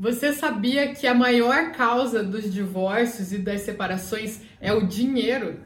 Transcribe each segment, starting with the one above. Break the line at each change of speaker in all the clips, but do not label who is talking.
Você sabia que a maior causa dos divórcios e das separações é o dinheiro?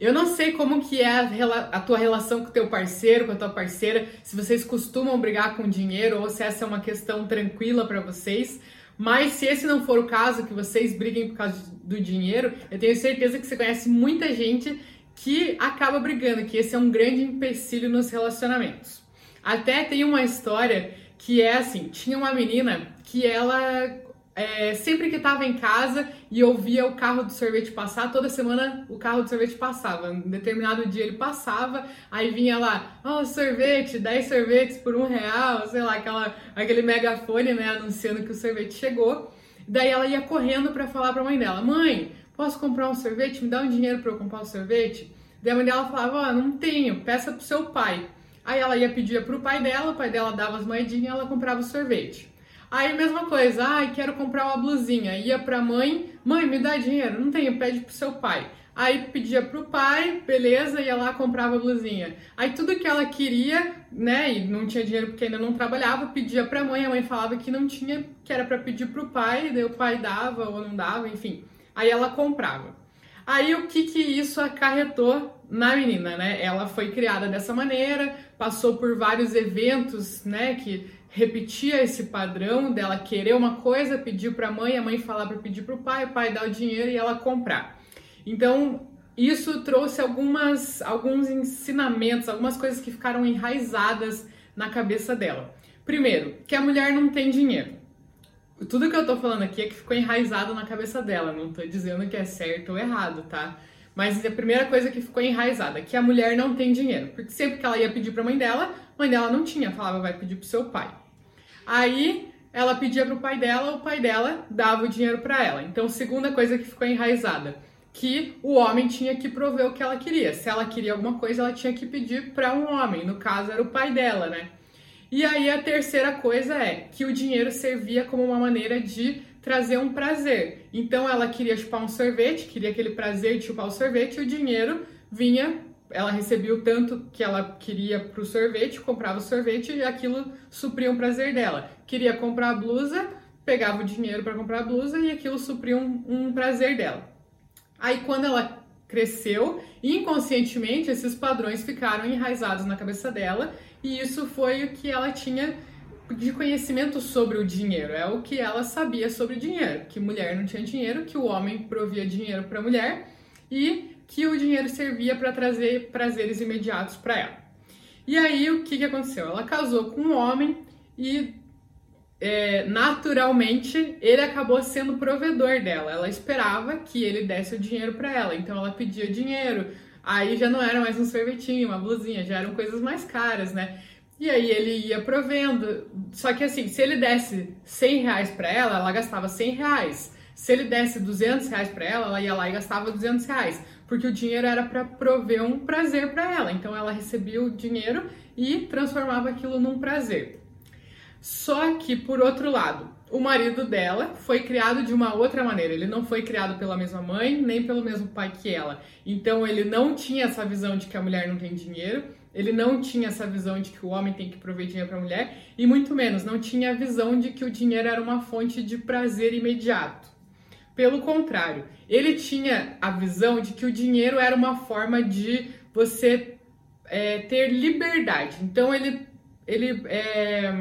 Eu não sei como que é a, a, tua relação com o teu parceiro, com a tua parceira, se vocês costumam brigar com dinheiro ou se essa é uma questão tranquila para vocês. Mas se esse não for o caso, que vocês briguem por causa do dinheiro, eu tenho certeza que você conhece muita gente que acaba brigando, que esse é um grande empecilho nos relacionamentos. Até tem uma história que é assim: tinha uma menina que ela é, sempre que estava em casa e ouvia o carro do sorvete passar, toda semana o carro do sorvete passava. Um determinado dia ele passava, aí vinha lá, ó, oh, sorvete, 10 sorvetes por um real, sei lá, aquela, aquele megafone, né, anunciando que o sorvete chegou. Daí ela ia correndo para falar para a mãe dela: Mãe, posso comprar um sorvete? Me dá um dinheiro para eu comprar um sorvete? Daí a mãe dela falava: Ó, oh, não tenho, peça pro seu pai. Aí ela ia pedir pro pai dela, o pai dela dava as moedinhas ela comprava o sorvete. Aí mesma coisa, ai, quero comprar uma blusinha. Ia pra mãe, mãe, me dá dinheiro. Não tenho, pede pro seu pai. Aí pedia pro pai, beleza, ia lá comprava a blusinha. Aí tudo que ela queria, né, e não tinha dinheiro porque ainda não trabalhava, pedia pra mãe, a mãe falava que não tinha, que era para pedir pro pai, daí o pai dava ou não dava, enfim. Aí ela comprava. Aí o que que isso acarretou na menina, né? Ela foi criada dessa maneira, passou por vários eventos, né, que repetia esse padrão dela querer uma coisa, pedir para a mãe, a mãe falar para pedir para o pai, o pai dar o dinheiro e ela comprar. Então, isso trouxe algumas alguns ensinamentos, algumas coisas que ficaram enraizadas na cabeça dela. Primeiro, que a mulher não tem dinheiro. Tudo que eu tô falando aqui é que ficou enraizado na cabeça dela, não tô dizendo que é certo ou errado, tá? Mas a primeira coisa que ficou enraizada, que a mulher não tem dinheiro. Porque sempre que ela ia pedir pra mãe dela, mãe dela não tinha, falava vai pedir pro seu pai. Aí ela pedia pro pai dela, o pai dela dava o dinheiro para ela. Então, segunda coisa que ficou enraizada, que o homem tinha que prover o que ela queria. Se ela queria alguma coisa, ela tinha que pedir para um homem, no caso era o pai dela, né? E aí a terceira coisa é que o dinheiro servia como uma maneira de trazer um prazer. Então ela queria chupar um sorvete, queria aquele prazer de chupar o sorvete, e o dinheiro vinha, ela recebia o tanto que ela queria pro sorvete, comprava o sorvete e aquilo supria um prazer dela. Queria comprar a blusa, pegava o dinheiro para comprar a blusa e aquilo supria um, um prazer dela. Aí quando ela cresceu, inconscientemente esses padrões ficaram enraizados na cabeça dela e isso foi o que ela tinha de conhecimento sobre o dinheiro. É o que ela sabia sobre o dinheiro, que mulher não tinha dinheiro, que o homem provia dinheiro para a mulher e que o dinheiro servia para trazer prazeres imediatos para ela. E aí o que, que aconteceu? Ela casou com um homem e é, naturalmente ele acabou sendo provedor dela. Ela esperava que ele desse o dinheiro para ela, então ela pedia dinheiro. Aí já não era mais um sorvetinho, uma blusinha, já eram coisas mais caras, né? E aí ele ia provendo. Só que assim, se ele desse 100 reais pra ela, ela gastava 100 reais. Se ele desse 200 reais pra ela, ela ia lá e gastava 200 reais. Porque o dinheiro era para prover um prazer para ela. Então ela recebia o dinheiro e transformava aquilo num prazer. Só que, por outro lado, o marido dela foi criado de uma outra maneira. Ele não foi criado pela mesma mãe, nem pelo mesmo pai que ela. Então ele não tinha essa visão de que a mulher não tem dinheiro ele não tinha essa visão de que o homem tem que prover dinheiro para a mulher e muito menos não tinha a visão de que o dinheiro era uma fonte de prazer imediato. Pelo contrário, ele tinha a visão de que o dinheiro era uma forma de você é, ter liberdade. Então ele, ele é,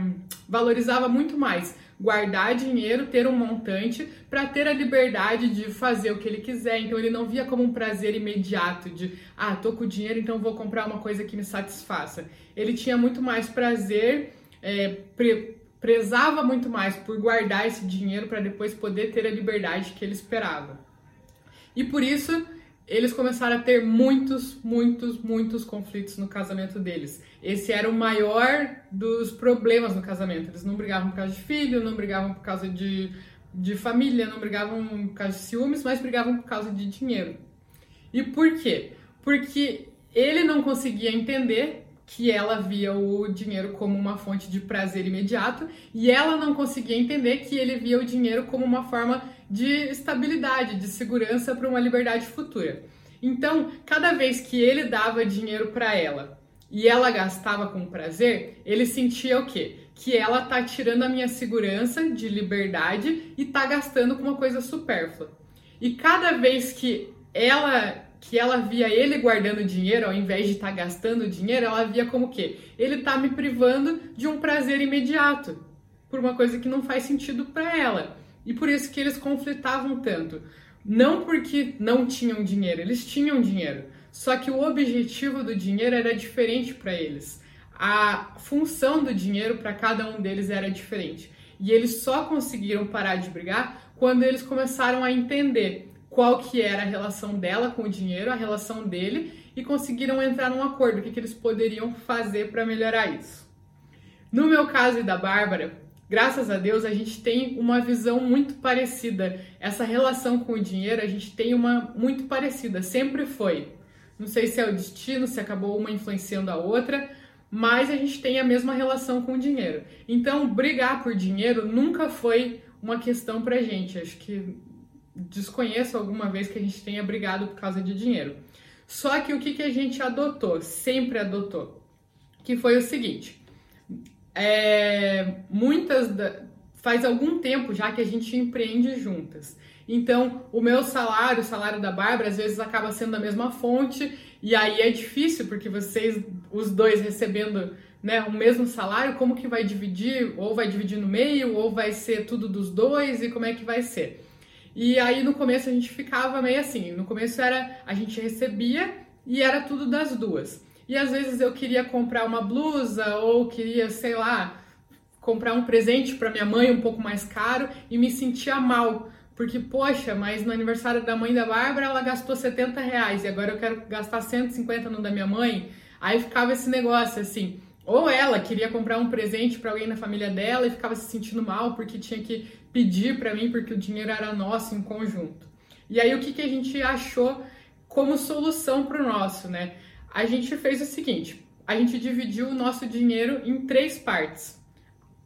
valorizava muito mais guardar dinheiro, ter um montante para ter a liberdade de fazer o que ele quiser. Então ele não via como um prazer imediato de, ah, tô com dinheiro, então vou comprar uma coisa que me satisfaça. Ele tinha muito mais prazer, é, pre prezava muito mais por guardar esse dinheiro para depois poder ter a liberdade que ele esperava. E por isso eles começaram a ter muitos, muitos, muitos conflitos no casamento deles. Esse era o maior dos problemas no casamento. Eles não brigavam por causa de filho, não brigavam por causa de, de família, não brigavam por causa de ciúmes, mas brigavam por causa de dinheiro. E por quê? Porque ele não conseguia entender que ela via o dinheiro como uma fonte de prazer imediato e ela não conseguia entender que ele via o dinheiro como uma forma de estabilidade, de segurança para uma liberdade futura. Então, cada vez que ele dava dinheiro para ela e ela gastava com prazer, ele sentia o quê? Que ela tá tirando a minha segurança de liberdade e tá gastando com uma coisa supérflua. E cada vez que ela que ela via ele guardando dinheiro ao invés de estar tá gastando dinheiro, ela via como que ele tá me privando de um prazer imediato por uma coisa que não faz sentido para ela. E por isso que eles conflitavam tanto. Não porque não tinham dinheiro, eles tinham dinheiro. Só que o objetivo do dinheiro era diferente para eles. A função do dinheiro para cada um deles era diferente. E eles só conseguiram parar de brigar quando eles começaram a entender qual que era a relação dela com o dinheiro, a relação dele, e conseguiram entrar num acordo, o que, que eles poderiam fazer para melhorar isso. No meu caso e da Bárbara, graças a Deus, a gente tem uma visão muito parecida. Essa relação com o dinheiro, a gente tem uma muito parecida, sempre foi. Não sei se é o destino, se acabou uma influenciando a outra, mas a gente tem a mesma relação com o dinheiro. Então, brigar por dinheiro nunca foi uma questão pra gente. Acho que desconheço alguma vez que a gente tenha brigado por causa de dinheiro. Só que o que, que a gente adotou, sempre adotou, que foi o seguinte: é, muitas da, faz algum tempo já que a gente empreende juntas. Então, o meu salário, o salário da Bárbara, às vezes acaba sendo da mesma fonte, e aí é difícil, porque vocês, os dois recebendo né, o mesmo salário, como que vai dividir? Ou vai dividir no meio, ou vai ser tudo dos dois, e como é que vai ser? E aí no começo a gente ficava meio assim, no começo era a gente recebia e era tudo das duas. E às vezes eu queria comprar uma blusa ou queria, sei lá, comprar um presente para minha mãe um pouco mais caro e me sentia mal. Porque, poxa, mas no aniversário da mãe da Bárbara ela gastou 70 reais e agora eu quero gastar 150 no da minha mãe. Aí ficava esse negócio assim. Ou ela queria comprar um presente para alguém na família dela e ficava se sentindo mal porque tinha que pedir para mim porque o dinheiro era nosso em conjunto. E aí o que, que a gente achou como solução para o nosso, né? a gente fez o seguinte: a gente dividiu o nosso dinheiro em três partes: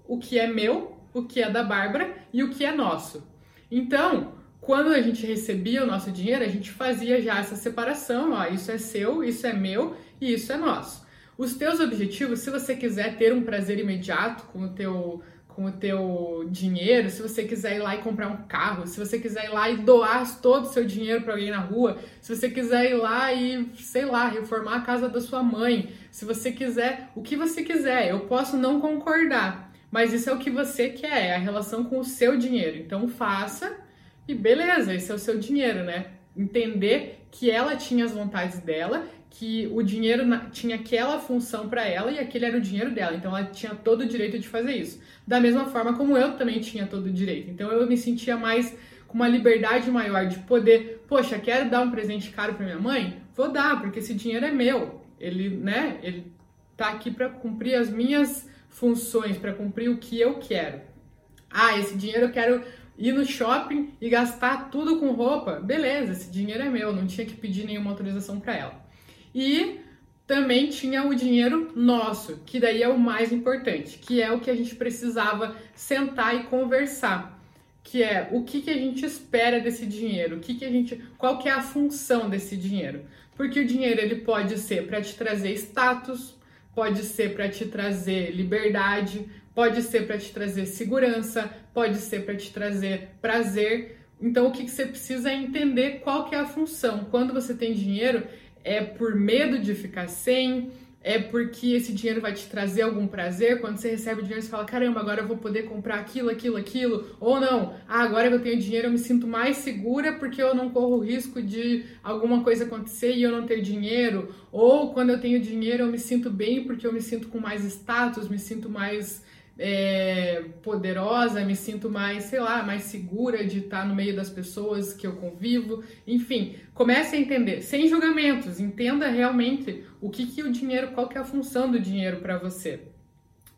o que é meu, o que é da Bárbara e o que é nosso. Então, quando a gente recebia o nosso dinheiro, a gente fazia já essa separação: ó, isso é seu, isso é meu e isso é nosso. Os teus objetivos, se você quiser ter um prazer imediato com o teu com o teu dinheiro, se você quiser ir lá e comprar um carro, se você quiser ir lá e doar todo o seu dinheiro para alguém na rua, se você quiser ir lá e, sei lá, reformar a casa da sua mãe, se você quiser, o que você quiser, eu posso não concordar, mas isso é o que você quer, é a relação com o seu dinheiro. Então faça e beleza, esse é o seu dinheiro, né? Entender que ela tinha as vontades dela que o dinheiro tinha aquela função para ela e aquele era o dinheiro dela. Então ela tinha todo o direito de fazer isso. Da mesma forma como eu também tinha todo o direito. Então eu me sentia mais com uma liberdade maior de poder, poxa, quero dar um presente caro para minha mãe? Vou dar, porque esse dinheiro é meu. Ele, né, ele tá aqui para cumprir as minhas funções, para cumprir o que eu quero. Ah, esse dinheiro eu quero ir no shopping e gastar tudo com roupa. Beleza, esse dinheiro é meu, não tinha que pedir nenhuma autorização para ela. E também tinha o dinheiro nosso, que daí é o mais importante, que é o que a gente precisava sentar e conversar, que é o que, que a gente espera desse dinheiro, o que, que a gente, qual que é a função desse dinheiro. Porque o dinheiro ele pode ser para te trazer status, pode ser para te trazer liberdade, pode ser para te trazer segurança, pode ser para te trazer prazer. Então o que, que você precisa é entender qual que é a função. Quando você tem dinheiro, é por medo de ficar sem, é porque esse dinheiro vai te trazer algum prazer. Quando você recebe o dinheiro, você fala: caramba, agora eu vou poder comprar aquilo, aquilo, aquilo. Ou não, ah, agora que eu tenho dinheiro, eu me sinto mais segura porque eu não corro o risco de alguma coisa acontecer e eu não ter dinheiro. Ou quando eu tenho dinheiro, eu me sinto bem porque eu me sinto com mais status, me sinto mais é, poderosa, me sinto mais, sei lá, mais segura de estar no meio das pessoas que eu convivo. Enfim, comece a entender, sem julgamentos, entenda realmente o que, que o dinheiro, qual que é a função do dinheiro para você.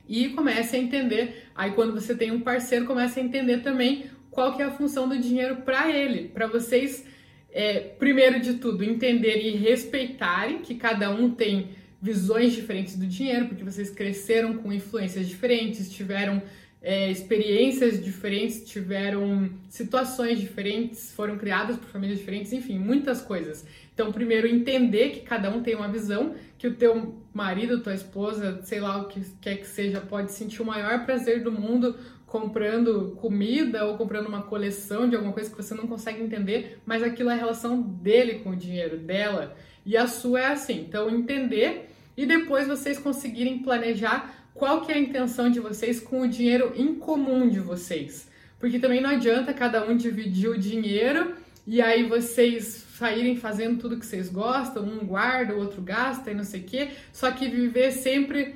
E comece a entender, aí quando você tem um parceiro, comece a entender também qual que é a função do dinheiro para ele, para vocês, é, primeiro de tudo, entenderem e respeitarem que cada um tem visões diferentes do dinheiro, porque vocês cresceram com influências diferentes, tiveram é, experiências diferentes, tiveram situações diferentes, foram criadas por famílias diferentes, enfim, muitas coisas. Então, primeiro entender que cada um tem uma visão, que o teu marido, tua esposa, sei lá o que quer que seja, pode sentir o maior prazer do mundo comprando comida ou comprando uma coleção de alguma coisa que você não consegue entender, mas aquilo é a relação dele com o dinheiro, dela. E a sua é assim. Então, entender e depois vocês conseguirem planejar qual que é a intenção de vocês com o dinheiro em comum de vocês. Porque também não adianta cada um dividir o dinheiro e aí vocês saírem fazendo tudo que vocês gostam, um guarda, o outro gasta e não sei o quê, só que viver sempre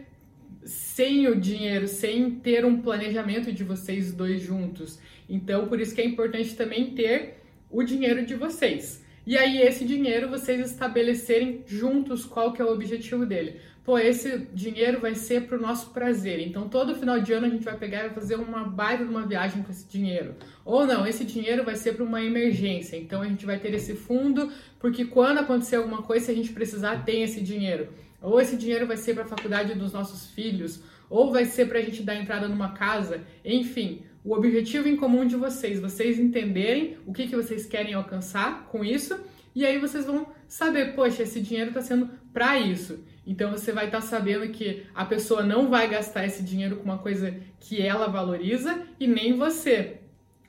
sem o dinheiro, sem ter um planejamento de vocês dois juntos. Então, por isso que é importante também ter o dinheiro de vocês. E aí esse dinheiro vocês estabelecerem juntos qual que é o objetivo dele. Pô, esse dinheiro vai ser para o nosso prazer. Então todo final de ano a gente vai pegar e fazer uma baita de uma viagem com esse dinheiro. Ou não, esse dinheiro vai ser para uma emergência. Então a gente vai ter esse fundo porque quando acontecer alguma coisa, se a gente precisar, tem esse dinheiro. Ou esse dinheiro vai ser para a faculdade dos nossos filhos, ou vai ser para a gente dar entrada numa casa, enfim, o objetivo em comum de vocês, vocês entenderem o que, que vocês querem alcançar com isso, e aí vocês vão saber, poxa, esse dinheiro está sendo para isso. Então você vai estar tá sabendo que a pessoa não vai gastar esse dinheiro com uma coisa que ela valoriza e nem você.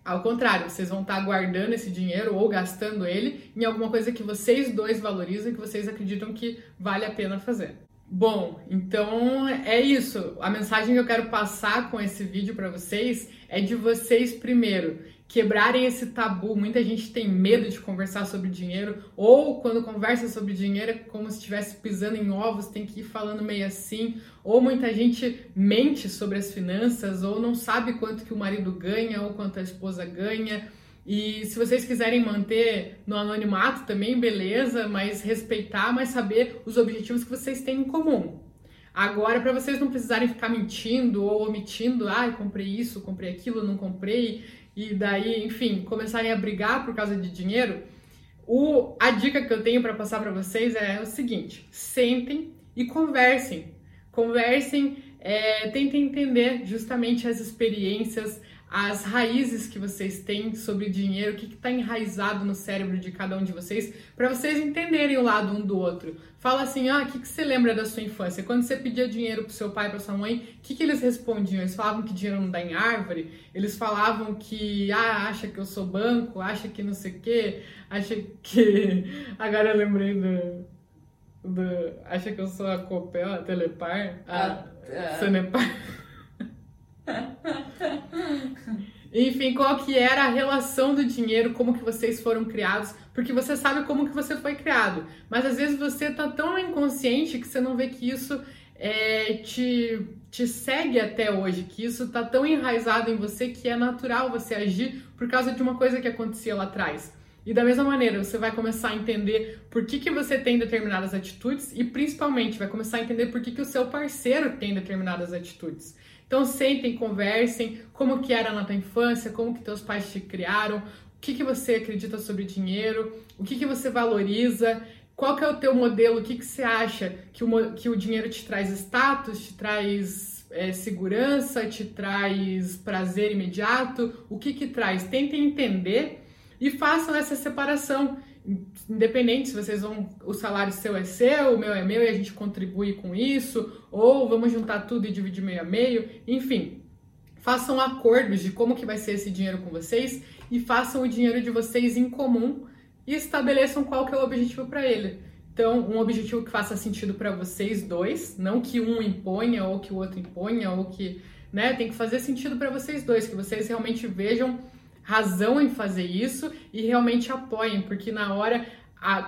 Ao contrário, vocês vão estar tá guardando esse dinheiro ou gastando ele em alguma coisa que vocês dois valorizam e que vocês acreditam que vale a pena fazer. Bom, então é isso. A mensagem que eu quero passar com esse vídeo para vocês é de vocês primeiro quebrarem esse tabu. Muita gente tem medo de conversar sobre dinheiro, ou quando conversa sobre dinheiro é como se estivesse pisando em ovos, tem que ir falando meio assim, ou muita gente mente sobre as finanças, ou não sabe quanto que o marido ganha, ou quanto a esposa ganha. E se vocês quiserem manter no anonimato também, beleza, mas respeitar, mas saber os objetivos que vocês têm em comum. Agora, para vocês não precisarem ficar mentindo ou omitindo, ah, comprei isso, comprei aquilo, não comprei, e daí, enfim, começarem a brigar por causa de dinheiro, o, a dica que eu tenho para passar para vocês é o seguinte: sentem e conversem. Conversem, é, tentem entender justamente as experiências, as raízes que vocês têm sobre dinheiro, o que está enraizado no cérebro de cada um de vocês, para vocês entenderem o lado um do outro. Fala assim, ah, o que, que você lembra da sua infância? Quando você pedia dinheiro pro seu pai, pra sua mãe, o que, que eles respondiam? Eles falavam que dinheiro não dá em árvore? Eles falavam que, ah, acha que eu sou banco, acha que não sei o quê, acha que... Agora eu lembrei do... do... Acha que eu sou a Copel, a Telepar, a, a, a... Sanepar... Enfim, qual que era a relação do dinheiro, como que vocês foram criados, porque você sabe como que você foi criado, mas às vezes você tá tão inconsciente que você não vê que isso é, te, te segue até hoje, que isso tá tão enraizado em você que é natural você agir por causa de uma coisa que acontecia lá atrás. E da mesma maneira, você vai começar a entender por que, que você tem determinadas atitudes e principalmente vai começar a entender por que, que o seu parceiro tem determinadas atitudes. Então sentem, conversem, como que era na tua infância, como que teus pais te criaram, o que, que você acredita sobre dinheiro, o que, que você valoriza, qual que é o teu modelo, o que, que você acha que o, que o dinheiro te traz status, te traz é, segurança, te traz prazer imediato, o que que traz? Tentem entender e façam essa separação. Independente se vocês vão, o salário seu é seu, o meu é meu e a gente contribui com isso, ou vamos juntar tudo e dividir meio a meio, enfim. Façam acordos de como que vai ser esse dinheiro com vocês e façam o dinheiro de vocês em comum e estabeleçam qual que é o objetivo para ele. Então, um objetivo que faça sentido para vocês dois, não que um imponha ou que o outro imponha ou que, né, tem que fazer sentido para vocês dois, que vocês realmente vejam razão em fazer isso e realmente apoiem, porque na hora,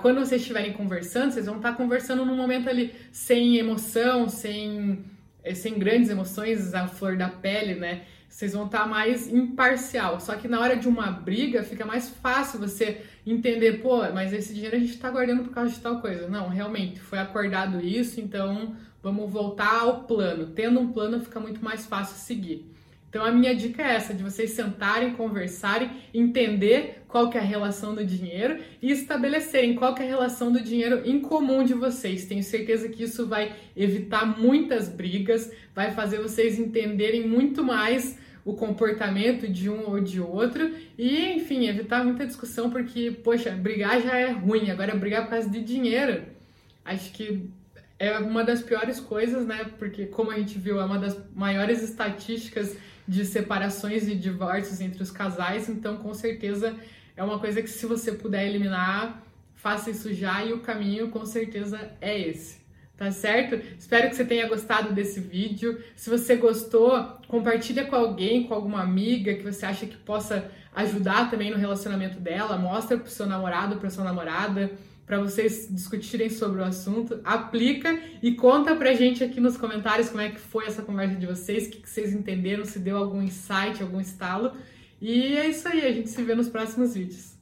quando vocês estiverem conversando, vocês vão estar conversando num momento ali sem emoção, sem, eh, sem grandes emoções, a flor da pele, né? Vocês vão estar mais imparcial. Só que na hora de uma briga fica mais fácil você entender, pô, mas esse dinheiro a gente está guardando por causa de tal coisa. Não, realmente, foi acordado isso, então vamos voltar ao plano. Tendo um plano fica muito mais fácil seguir. Então a minha dica é essa, de vocês sentarem, conversarem, entender qual que é a relação do dinheiro e estabelecerem qual que é a relação do dinheiro em comum de vocês. Tenho certeza que isso vai evitar muitas brigas, vai fazer vocês entenderem muito mais o comportamento de um ou de outro e, enfim, evitar muita discussão porque, poxa, brigar já é ruim, agora brigar por causa de dinheiro. Acho que é uma das piores coisas, né? Porque, como a gente viu, é uma das maiores estatísticas de separações e divórcios entre os casais, então, com certeza, é uma coisa que, se você puder eliminar, faça isso já e o caminho, com certeza, é esse. Tá certo? Espero que você tenha gostado desse vídeo. Se você gostou, compartilha com alguém, com alguma amiga que você acha que possa ajudar também no relacionamento dela. Mostra pro seu namorado, pra sua namorada para vocês discutirem sobre o assunto, aplica e conta pra gente aqui nos comentários como é que foi essa conversa de vocês, o que, que vocês entenderam, se deu algum insight, algum estalo. E é isso aí, a gente se vê nos próximos vídeos.